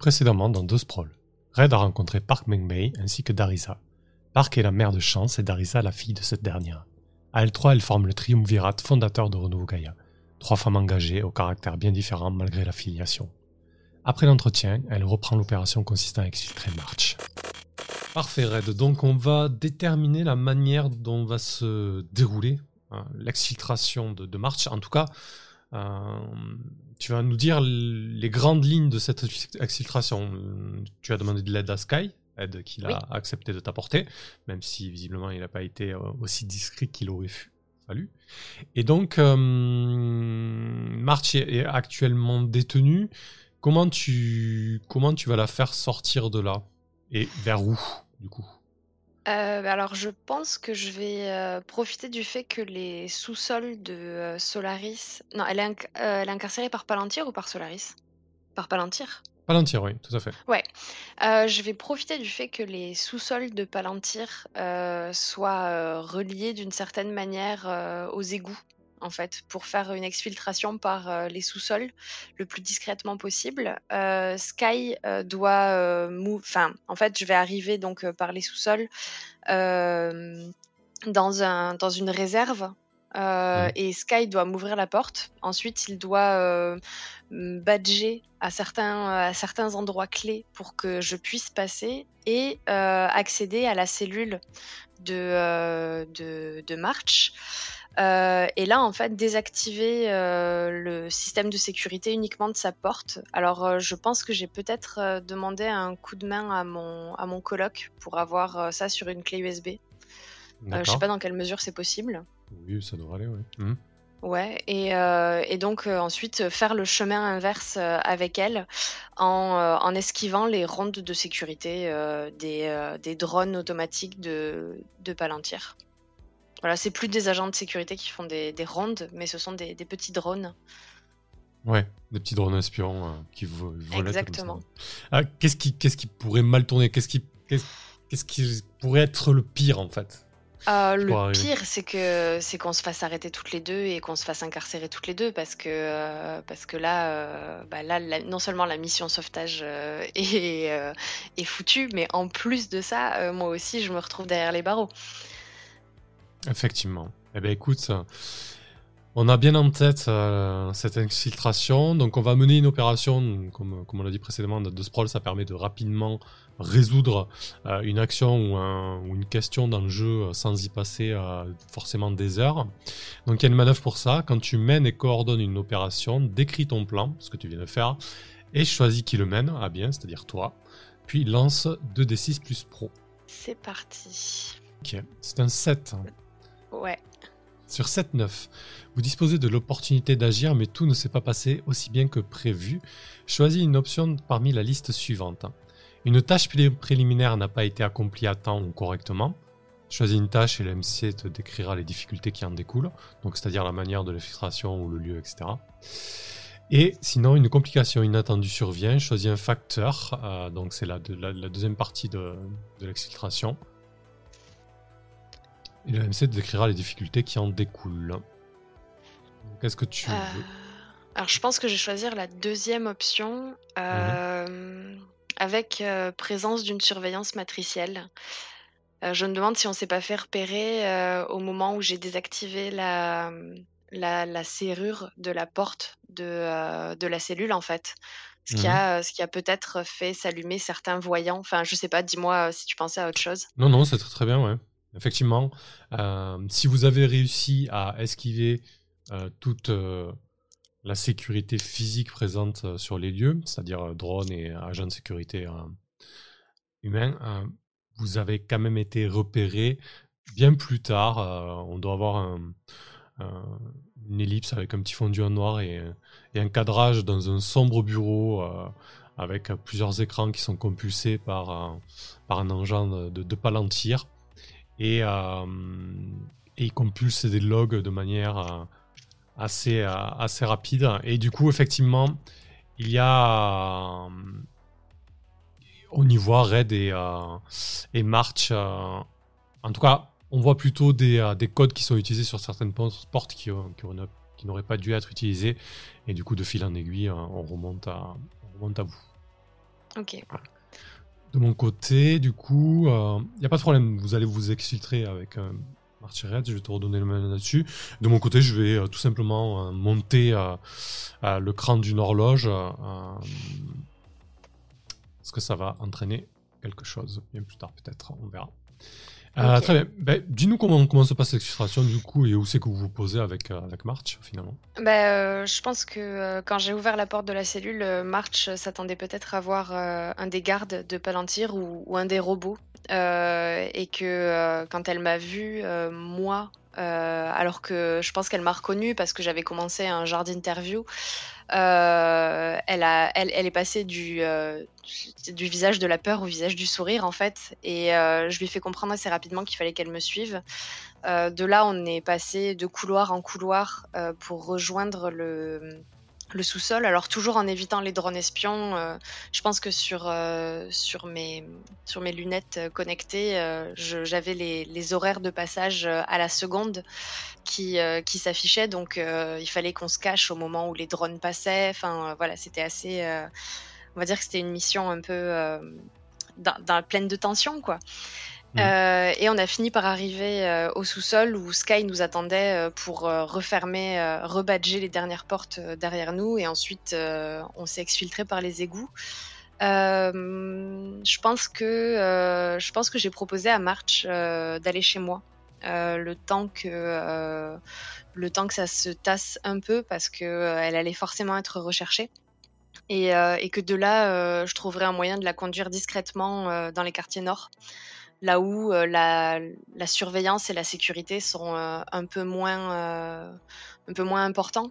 Précédemment dans deux Sprawl, Red a rencontré Park Meng-mei ainsi que Darisa. Park est la mère de Chance et Darisa la fille de cette dernière. À L3, elles forment le triumvirat fondateur de Renouveau Gaia. Trois femmes engagées, au caractère bien différent malgré la filiation. Après l'entretien, elle reprend l'opération consistant à exfiltrer March. Parfait Red, donc on va déterminer la manière dont va se dérouler hein, l'exfiltration de, de March. En tout cas, euh, tu vas nous dire les grandes lignes de cette exfiltration. Tu as demandé de l'aide à Sky, aide qu'il a accepté de t'apporter, même si visiblement il n'a pas été euh, aussi discret qu'il aurait fallu. Et donc, euh, March est actuellement détenu. Comment tu, comment tu vas la faire sortir de là? Et vers où, du coup? Euh, bah, alors je pense que je vais, euh, profiter du fait que les sous-sols de, euh, Solaris non, elle est incarcérée par Palantir ou par Solaris? Par Palantir? Palantir, oui, tout à fait. Ouais, je vais profiter du fait que les sous-sols de Palantir, soient, reliés d'une certaine manière, aux égouts en fait, pour faire une exfiltration par euh, les sous-sols le plus discrètement possible. Euh, Sky euh, doit Enfin, en fait, je vais arriver donc par les sous-sols dans, un, dans une réserve. Et Sky doit m'ouvrir la porte. Ensuite, il doit badger à certains, à certains endroits clés pour que je puisse passer et accéder à la cellule de, de, de March. Euh, et là, en fait, désactiver euh, le système de sécurité uniquement de sa porte. Alors, euh, je pense que j'ai peut-être demandé un coup de main à mon, à mon coloc pour avoir ça sur une clé USB. je sais pas dans quelle mesure c'est possible. Oui, ça devrait aller, oui. Mmh. Ouais, et, donc ensuite faire le chemin inverse avec elle en, en, esquivant les rondes de sécurité des, des, drones automatiques de, de Palantir. Voilà, c'est plus des agents de sécurité qui font des, rondes, mais ce sont des, petits drones. Ouais, des petits drones espions euh, qui volent. Exactement. Ah, qu'est-ce qui, qu'est-ce qui pourrait mal tourner? Qu'est-ce qui, qu'est-ce, qui pourrait être le pire en fait? Euh, le pire, c'est que c'est qu'on se fasse arrêter toutes les deux et qu'on se fasse incarcérer toutes les deux parce que euh, parce que là, bah là, non seulement la mission sauvetage est, est foutue, mais en plus de ça, moi aussi, je me retrouve derrière les barreaux. Effectivement. Eh bien, écoute, on a bien en tête euh, cette infiltration. Donc, on va mener une opération, comme, comme on l'a dit précédemment, de sprawl. Ça permet de rapidement résoudre euh, une action ou, une question dans le jeu euh, sans y passer forcément des heures. Donc, il y a une manœuvre pour ça. Quand tu mènes et coordonnes une opération, décris ton plan, ce que tu viens de faire, et choisis qui le mène à bien, c'est-à-dire toi. Puis lance 2d6 plus pro. C'est parti. Ok, c'est un 7. Sur 7-9, vous disposez de l'opportunité d'agir, mais tout ne s'est pas passé aussi bien que prévu. Choisis une option parmi la liste suivante. Une tâche préliminaire n'a pas été accomplie à temps ou correctement. Choisis une tâche et le te décrira les difficultés qui en découlent, donc c'est-à-dire la manière de l'exfiltration ou le lieu, etc. Et sinon, une complication inattendue survient. Choisis un facteur, euh, donc c'est la, deuxième partie de l'exfiltration. Et le MC décrira les difficultés qui en découlent. Qu'est-ce que tu veux euh, Alors, je pense que je vais choisir la deuxième option euh, avec euh, présence d'une surveillance matricielle. je me demande si on ne s'est pas fait repérer au moment où j'ai désactivé la, la, serrure de la porte de, de la cellule, en fait. Ce qui, mhm. a, ce qui a peut-être fait s'allumer certains voyants. Enfin, je sais pas, dis-moi si tu pensais à autre chose. Non, non, c'est très, très bien, ouais. Effectivement, euh, si vous avez réussi à esquiver euh, toute euh, la sécurité physique présente sur les lieux, c'est-à-dire drones et agents de sécurité humains, vous avez quand même été repéré bien plus tard. on doit avoir une ellipse avec un petit fondu en noir et, un cadrage dans un sombre bureau avec plusieurs écrans qui sont compulsés par, un engin de Palantir et, euh, et il compulse des logs de manière euh, assez, euh, assez rapide. Et du coup, effectivement, il y a. on y voit Red et, et March. en tout cas, on voit plutôt des, des, codes qui sont utilisés sur certaines portes qui, qui, n'auraient pas dû être utilisés. Et du coup, de fil en aiguille, on remonte à, on remonte à vous. Ok. De mon côté, du coup, il n'y a pas de problème. Vous allez vous exfiltrer avec un Marty Red, je vais te redonner le main là-dessus. De mon côté, je vais tout simplement monter le cran d'une horloge. parce que ça va entraîner quelque chose bien plus tard, peut-être. On verra. Euh, très bien. Ben, dis-nous comment, comment se passe l'exfiltration du coup et où c'est que vous vous posez avec, euh, avec March finalement? Ben, Je pense que quand j'ai ouvert la porte de la cellule, March s'attendait peut-être à voir un des gardes de Palantir ou, un des robots. et que quand elle m'a vu, moi, alors que je pense qu'elle m'a reconnu parce que j'avais commencé un genre d'interview. Euh, elle, est passée du, euh, du visage de la peur au visage du sourire, en fait. Et euh, je lui ai fait comprendre assez rapidement qu'il fallait qu'elle me suive. de là, on est passé de couloir en couloir pour rejoindre le, le sous-sol. Alors toujours en évitant les drones espions. Euh, je pense que sur, euh, sur, mes, sur mes lunettes euh, connectées, j'avais les, les, horaires de passage à la seconde qui, qui s'affichaient. Donc il fallait qu'on se cache au moment où les drones passaient. Enfin voilà, c'était assez... on va dire que c'était une mission un peu dans, dans, pleine de tension, quoi. Mmh. Euh, et on a fini par arriver euh, au sous-sol où Sky nous attendait euh, pour refermer, rebadger les dernières portes derrière nous. Et ensuite, on s'est exfiltré par les égouts. je pense que je j'ai proposé à March d'aller chez moi le temps que le temps que ça se tasse un peu parce que elle allait forcément être recherchée. Et, et que de là, je trouverais un moyen de la conduire discrètement dans les quartiers nord là où la, surveillance et la sécurité sont un peu moins un peu moins importants.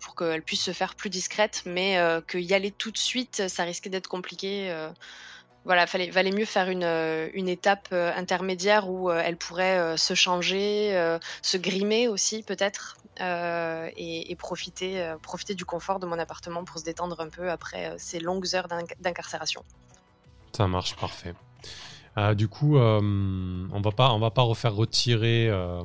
pour qu'elle puisse se faire plus discrète, mais qu'y aller tout de suite, ça risquait d'être compliqué. voilà, fallait, valait mieux faire une, une étape intermédiaire où elle pourrait se changer, se grimer aussi peut-être, et, et, profiter, profiter du confort de mon appartement pour se détendre un peu après ces longues heures d'incarcération. Ça marche, parfait. Euh, du coup, euh, on va pas, va pas refaire retirer euh,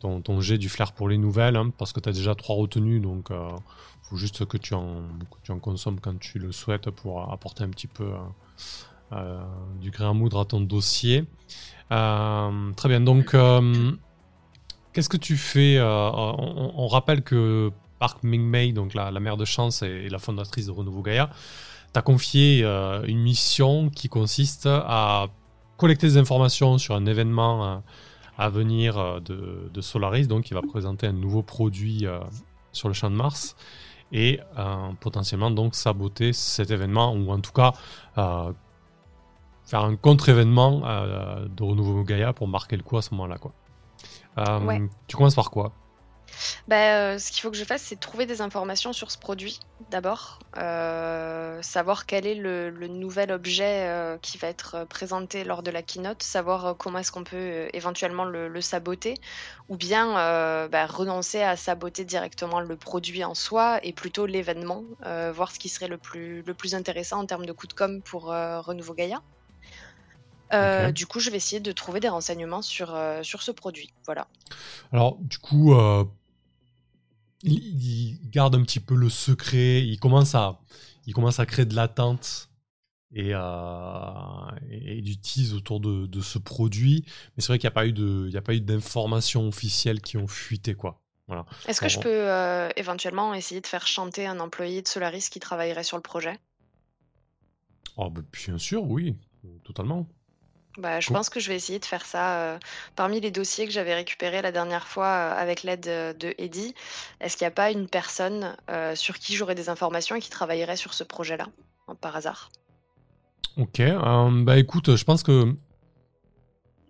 ton, jet du flair pour les nouvelles, hein, parce que tu as déjà trois retenues, donc il faut juste que tu, en, tu en consommes quand tu le souhaites pour apporter un petit peu du grain à moudre à ton dossier. très bien, donc qu'est-ce que tu fais on, rappelle que Park Ming-mei, donc la, mère de Chance et, la fondatrice de Renouveau Gaia, t'as confié euh, une mission qui consiste à collecter des informations sur un événement euh, à venir euh, de, Solaris, donc qui va présenter un nouveau produit sur le champ de Mars et potentiellement donc saboter cet événement ou en tout cas faire un contre-événement de Renouveau Gaia pour marquer le coup à ce moment-là. Quoi. Tu commences par quoi? Bah, ce qu'il faut que je fasse, c'est trouver des informations sur ce produit d'abord, euh, savoir quel est le, nouvel objet euh, qui va être présenté lors de la keynote, savoir comment est-ce qu'on peut éventuellement le, saboter, ou bien bah, renoncer à saboter directement le produit en soi et plutôt l'événement, voir ce qui serait le plus, le plus intéressant en termes de coût de com pour Renouveau Gaïa. Du coup, je vais essayer de trouver des renseignements sur, sur ce produit. Voilà. Alors, du coup, il, garde un petit peu le secret, il commence à, il commence à créer de l'attente et, euh, et, du tease autour de, de ce produit. Mais c'est vrai qu'il n'y a pas eu de, il y a pas eu d'informations officielles qui ont fuité quoi. Voilà. Est-ce que je peux euh, éventuellement essayer de faire chanter un employé de Solaris qui travaillerait sur le projet? Oh, bah, Bien sûr, oui, totalement. Bah, je pense que je vais essayer de faire ça. Euh, parmi les dossiers que j'avais récupérés la dernière fois euh, avec l'aide euh, de Eddie, est-ce qu'il n'y a pas une personne sur qui j'aurais des informations et qui travaillerait sur ce projet-là, par hasard? Ok, bah écoute, je pense que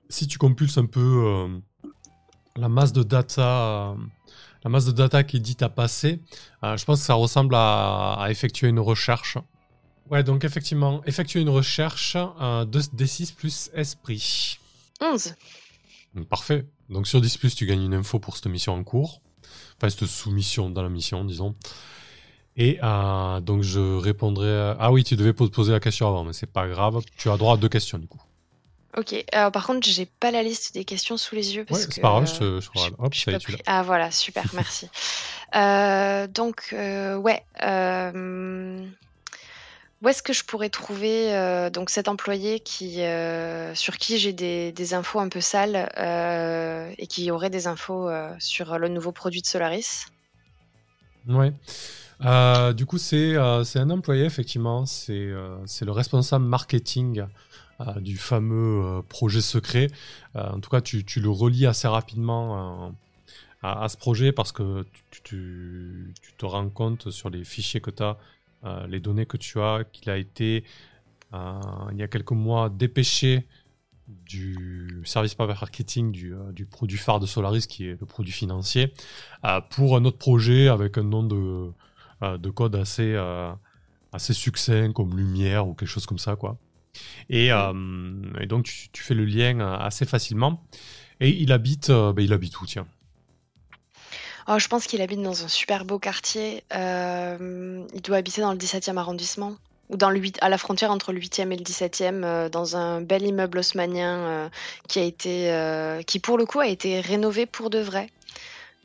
si tu compulses un peu la masse de data, la masse de data qu'Eddie t'a passé, je pense que ça ressemble à effectuer une recherche Ouais, donc effectivement, effectuer une recherche euh, de D6 plus esprit. 11. Parfait. Donc sur 10 plus, tu gagnes une info pour cette mission en cours. Enfin, cette soumission dans la mission, disons. Et euh, donc je répondrai. Ah oui, tu devais poser la question avant, mais c'est pas grave. Tu as droit à deux questions du coup. Ok. Alors par contre, j'ai pas la liste des questions sous les yeux. ouais, c'est pas grave. Je, je, je, Hop, ça tu Ah voilà, super, merci. euh, donc euh, ouais. Où est-ce que je pourrais trouver euh, donc cet employé qui, euh, sur qui j'ai des, infos un peu sales euh, et qui aurait des infos sur le nouveau produit de Solaris? Ouais. Du coup, c'est un employé, effectivement. C'est le responsable marketing du fameux projet secret. En tout cas, tu, tu le relis assez rapidement à, à ce projet parce que tu, tu, tu te rends compte sur les fichiers que tu as, euh, les données que tu as, qu'il a été, euh, il y a quelques mois, dépêché du service marketing du, euh, du produit phare de Solaris, qui est le produit financier, pour un autre projet avec un nom de, de code assez, assez succinct, comme Lumière ou quelque chose comme ça, quoi. Et, et donc, tu, tu fais le lien assez facilement. Et il habite, ben, il habite où, tiens? Oh, je pense qu'il habite dans un super beau quartier. Euh, il doit habiter dans le 17e arrondissement ou dans le 8, à la frontière entre le 8e et le 17e, euh, dans un bel immeuble haussmanien euh, qui a été, qui pour le coup a été rénové pour de vrai.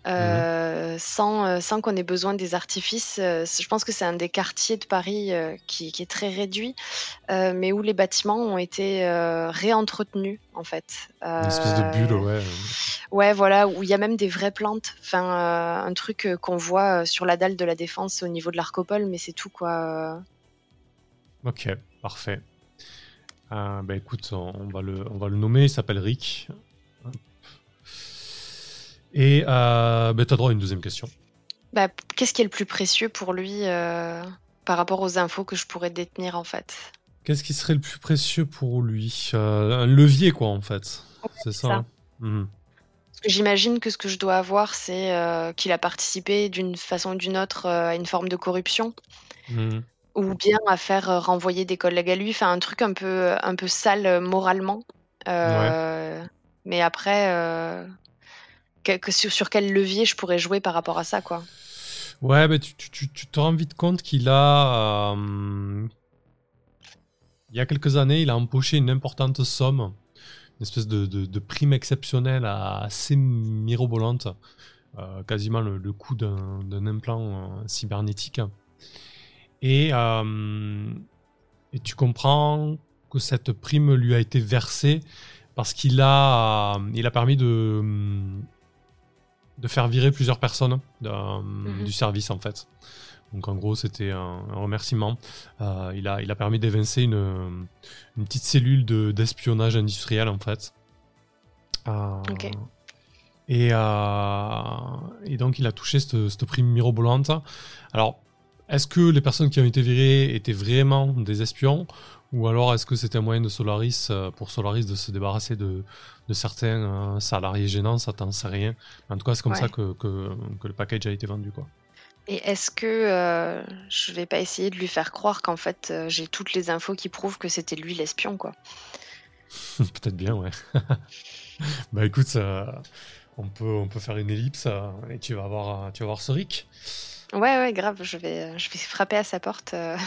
Euh, sans, euh, sans qu'on ait besoin des artifices. Euh, je pense que c'est un des quartiers de Paris qui, qui est très réduit, mais où les bâtiments ont été réentretenus en fait. Une espèce de bulle, ouais. Ouais, voilà, où il y a même des vraies plantes. Enfin, un truc qu'on voit sur la dalle de la Défense au niveau de l'Arcopole, mais c'est tout quoi. Ok, parfait. Euh, bah écoute, on, on va le, on va le nommer, il s'appelle Rick. Et euh, bah, t'as droit à une deuxième question. Bah, qu'est-ce qui est le plus précieux pour lui euh, par rapport aux infos que je pourrais détenir en fait? Qu'est-ce qui serait le plus précieux pour lui? Euh, Un levier, quoi, en fait. c'est ça, ça. hein Mhm. J'imagine que ce que je dois avoir, c'est euh, qu'il a participé d'une façon ou d'une autre à une forme de corruption, Mhm. ou bien à faire renvoyer des collègues à lui, enfin un truc un peu, un peu sale moralement. Euh, Mais après, euh, que- sur, sur quel levier je pourrais jouer par rapport à ça, quoi. Ouais, mais tu, tu- tu- te rends vite compte qu'il a. euh, il y a quelques années, il a empoché une importante somme, une espèce de, de- prime exceptionnelle assez mirobolante, euh, quasiment le, coût d'un implant euh, cybernétique. Et, et tu comprends que cette prime lui a été versée parce qu'il a, il a permis de, de faire virer plusieurs personnes Mhm. du service en fait. Donc en gros c'était un, un remerciement. Euh, il, a, il a permis d'évincer une, une petite cellule de- d'espionnage industriel en fait. Euh, Ok. et, euh, et donc il a touché cette, cette prime mirobolante. Alors est-ce que les personnes qui ont été virées étaient vraiment des espions ou alors est-ce que c'était un moyen de Solaris euh, pour Solaris de se débarrasser de, de certains euh, salariés gênants Ça t'en sais rien. En tout cas c'est comme Ouais. ça que, que, que le package a été vendu quoi. Et est-ce que euh, je vais pas essayer de lui faire croire qu'en fait euh, j'ai toutes les infos qui prouvent que c'était lui l'espion, quoi. Peut-être bien ouais. bah écoute, ça- on peut on peut faire une ellipse euh, et tu vas voir tu vas voir ce Rick. Ouais, ouais, grave, je vais, je vais frapper à sa porte. euh.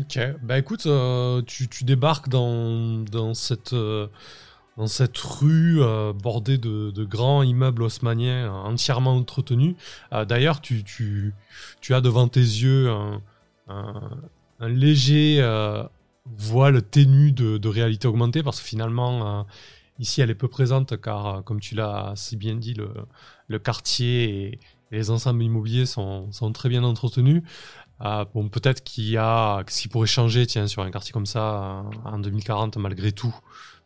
Ok, bah écoute, euh, tu, tu débarques dans, dans, cette, euh, dans cette rue euh, bordée de, de grands immeubles haussmanniens entièrement entretenus. D'ailleurs, tu, tu, tu as devant tes yeux un, un- léger voile ténu de, réalité augmentée parce que finalement, ici, elle est peu présente car, comme tu l'as si bien dit, le, le quartier et, et les ensembles immobiliers sont, sont très bien entretenus. Euh, bon, peut-être qu'il y a ce qui pourrait changer, tiens, sur un quartier comme ça en 2040, malgré tout,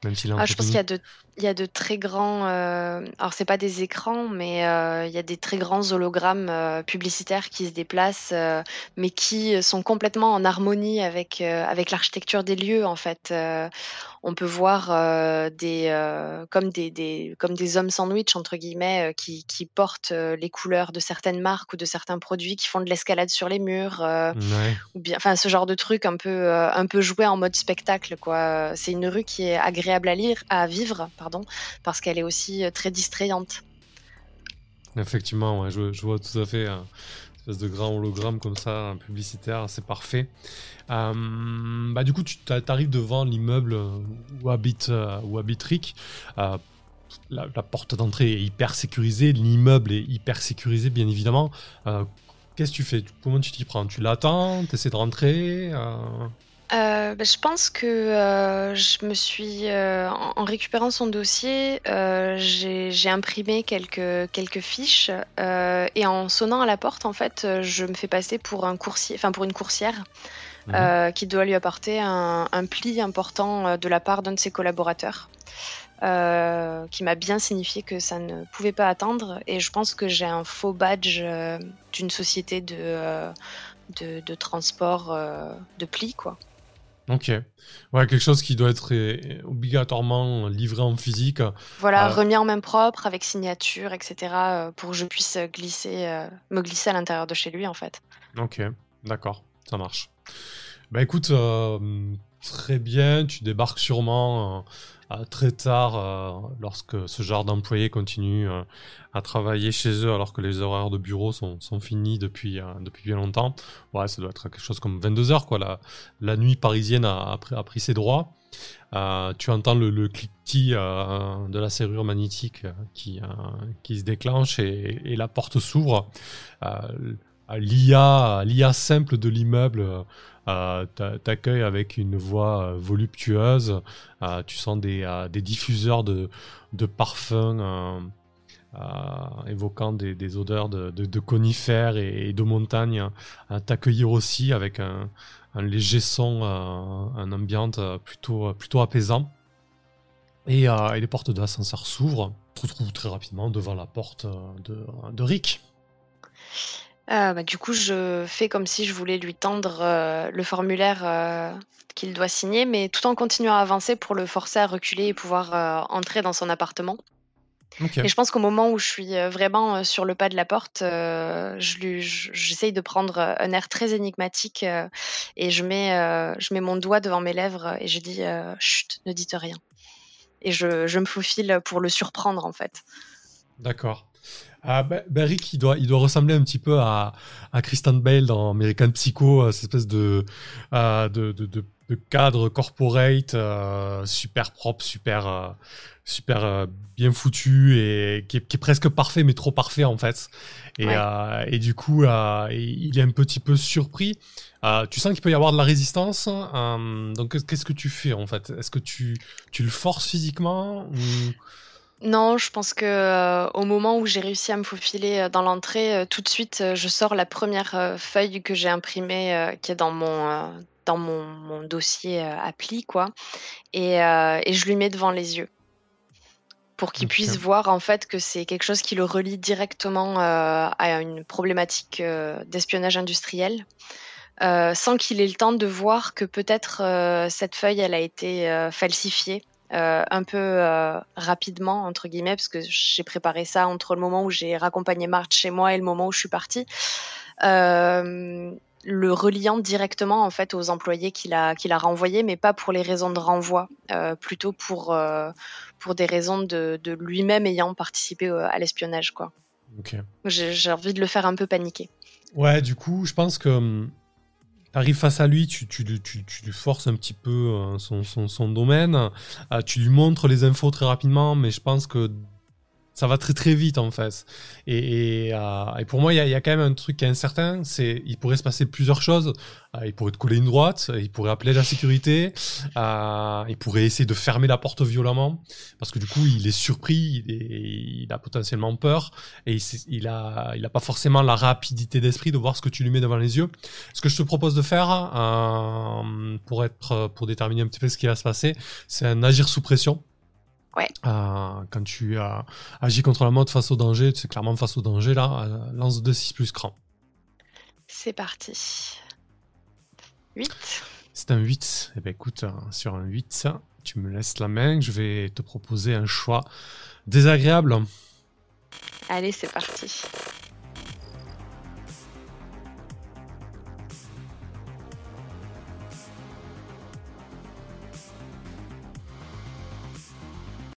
même s'il Ah, je pense entretenu. qu'il y a de, il y a de très grands. euh, Alors, c'est pas des écrans, mais euh, il y a des très grands hologrammes euh, publicitaires qui se déplacent, euh, mais qui sont complètement en harmonie avec, avec l'architecture des lieux, en fait. On peut voir des, comme, des, des, comme des hommes sandwich, entre guillemets, qui, qui portent les couleurs de certaines marques ou de certains produits, qui font de l'escalade sur les murs. Ouais. ou bien, enfin, ce genre de truc un peu, un peu joué en mode spectacle, quoi. C'est une rue qui est agréable à lire, à vivre, pardon, parce qu'elle est aussi euh, très distrayante. Effectivement, je, vois tout à fait un espèce de grand hologramme comme ça, un publicitaire, c'est parfait. Euh, bah, du coup, tu arrives devant l'immeuble où habite, euh, où habite Rick. Euh, la, porte d'entrée est hyper sécurisée, l'immeuble est hyper sécurisé, bien évidemment. Euh, qu'est-ce que tu fais? Comment tu t'y prends? Tu l'attends? Tu essaies de rentrer? Bah, je pense que je me suis, en, récupérant son dossier, j'ai imprimé quelques, quelques fiches et en sonnant à la porte, en fait, je me fais passer pour un coursier, enfin pour une coursière. Mhm. qui doit lui apporter un, un pli important de la part d'un de ses collaborateurs. Euh, qui m'a bien signifié que ça ne pouvait pas attendre. Et je pense que j'ai un faux badge euh, d'une société de, euh, de, transport de plis, quoi. Ok. Ouais, quelque chose qui doit être obligatoirement livré en physique. Voilà, remis en main propre, avec signature, etc., pour que je puisse glisser, me glisser à l'intérieur de chez lui, en fait. Ok, d'accord, ça marche. Bah écoute, très bien, tu débarques sûrement très tard euh, lorsque ce genre d'employés continue euh, à travailler chez eux alors que les horaires de bureau sont, sont finis depuis, euh, depuis bien longtemps. Ouais, ça doit être quelque chose comme 22 heures, quoi. La, nuit parisienne a, pris ses droits. tu entends le, le cliquetis de la serrure magnétique qui, qui se déclenche et, et la porte s'ouvre. L'IA, l'IA simple de l'immeuble euh, t'accueilles avec une voix euh, voluptueuse, euh, tu sens des, diffuseurs de, parfums évoquant des, odeurs de, conifères et, de montagnes, t'accueillir aussi avec un, léger son, un ambiance plutôt, apaisant. Et, les portes de l'ascenseur s'ouvrent. Tu te retrouves très rapidement devant la porte de Rick. Euh, bah, du coup, je fais comme si je voulais lui tendre euh, le formulaire euh, qu'il doit signer, mais tout en continuant à avancer pour le forcer à reculer et pouvoir entrer dans son appartement. Et je pense qu'au moment où je suis vraiment sur le pas de la porte, j'essaye de prendre un air très énigmatique et je mets, je mets mon doigt devant mes lèvres et je dis Chut, ne dites rien. Et je, je me faufile pour le surprendre en fait. D'accord. Ah, bah, Rick, il doit, il doit ressembler un petit peu à, à Christian Bale dans American Psycho, euh, cette espèce de, euh, de, de, de, cadre corporate euh, super propre, super, super bien foutu et qui est, qui est, presque parfait, mais trop parfait en fait. Et, et du coup, il est un petit peu surpris. tu sens qu'il peut y avoir de la résistance. donc, qu'est-ce que tu fais en fait? Est-ce que tu, tu le forces physiquement ou... Non, je pense que, euh, au moment où j'ai réussi à me faufiler, euh, dans l'entrée, euh, tout de suite, je sors la première feuille que j'ai imprimée, qui est dans mon, dans mon mon dossier, appli quoi et et je lui mets devant les yeux. Pour qu'il puisse voir, en fait, que c'est quelque chose qui le relie directement, à une problématique, d'espionnage industriel, sans qu'il ait le temps de voir que peut-être, cette feuille, elle a été, falsifiée. Euh, un peu euh, rapidement, entre guillemets, parce que j'ai préparé ça entre le moment où j'ai raccompagné Marthe chez moi et le moment où je suis partie. Euh, le reliant directement en fait aux employés qu'il a qu'il a renvoyés, mais pas pour les raisons de renvoi, plutôt pour pour des raisons de, de lui-même ayant participé à l'espionnage quoi. J'ai envie de le faire un peu paniquer. Ouais, du coup, je pense que hum, arrives face à lui, tu, tu, tu, tu, forces un petit peu euh, son, son, son domaine, euh, tu lui montres les infos très rapidement, mais je pense que ça va très très vite en fait. Et, euh, pour moi, il y, a quand même un truc qui est incertain, c'est il pourrait se passer plusieurs choses. Euh, il pourrait te coller une droite, il pourrait appeler la sécurité, euh, il pourrait essayer de fermer la porte violemment, parce que du coup, il est surpris, il, a potentiellement peur, et il, il, il a pas forcément la rapidité d'esprit de voir ce que tu lui mets devant les yeux. Ce que je te propose de faire, euh, pour être, pour déterminer un petit peu ce qui va se passer, c'est un agir sous pression. Euh, quand tu euh, agis contre la mode face au danger, c'est clairement face au danger là, euh, lance 2 6 plus cran. C'est parti. 8. C'est un 8. Eh ben écoute, sur un 8, tu me laisses la main, je vais te proposer un choix désagréable. Allez, c'est parti.